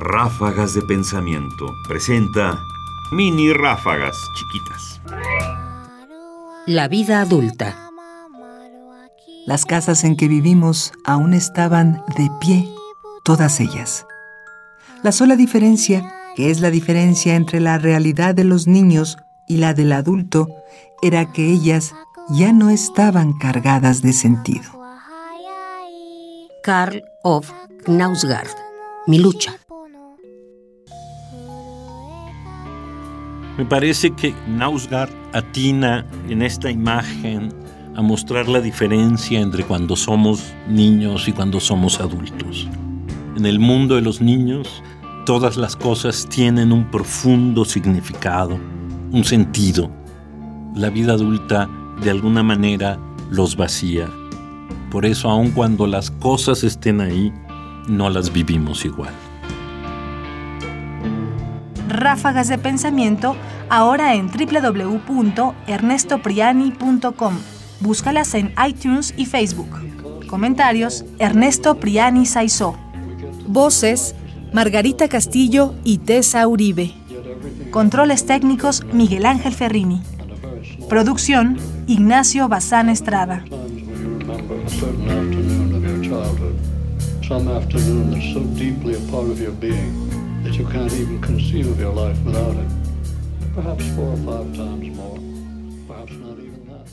Ráfagas de Pensamiento presenta mini ráfagas chiquitas. La vida adulta. Las casas en que vivimos aún estaban de pie, todas ellas. La sola diferencia, que es la diferencia entre la realidad de los niños y la del adulto, era que ellas ya no estaban cargadas de sentido. Karl of Knausgard. Mi lucha. Me parece que Nausgard atina en esta imagen a mostrar la diferencia entre cuando somos niños y cuando somos adultos. En el mundo de los niños, todas las cosas tienen un profundo significado, un sentido. La vida adulta, de alguna manera, los vacía. Por eso, aun cuando las cosas estén ahí, no las vivimos igual ráfagas de pensamiento ahora en www.ernestopriani.com. Búscalas en iTunes y Facebook. Comentarios: Ernesto Priani Saizó. Voces: Margarita Castillo y Tessa Uribe. Controles técnicos: Miguel Ángel Ferrini. Producción: Ignacio Bazán Estrada. that you can't even conceive of your life without it. Perhaps four or five times more, perhaps not even that.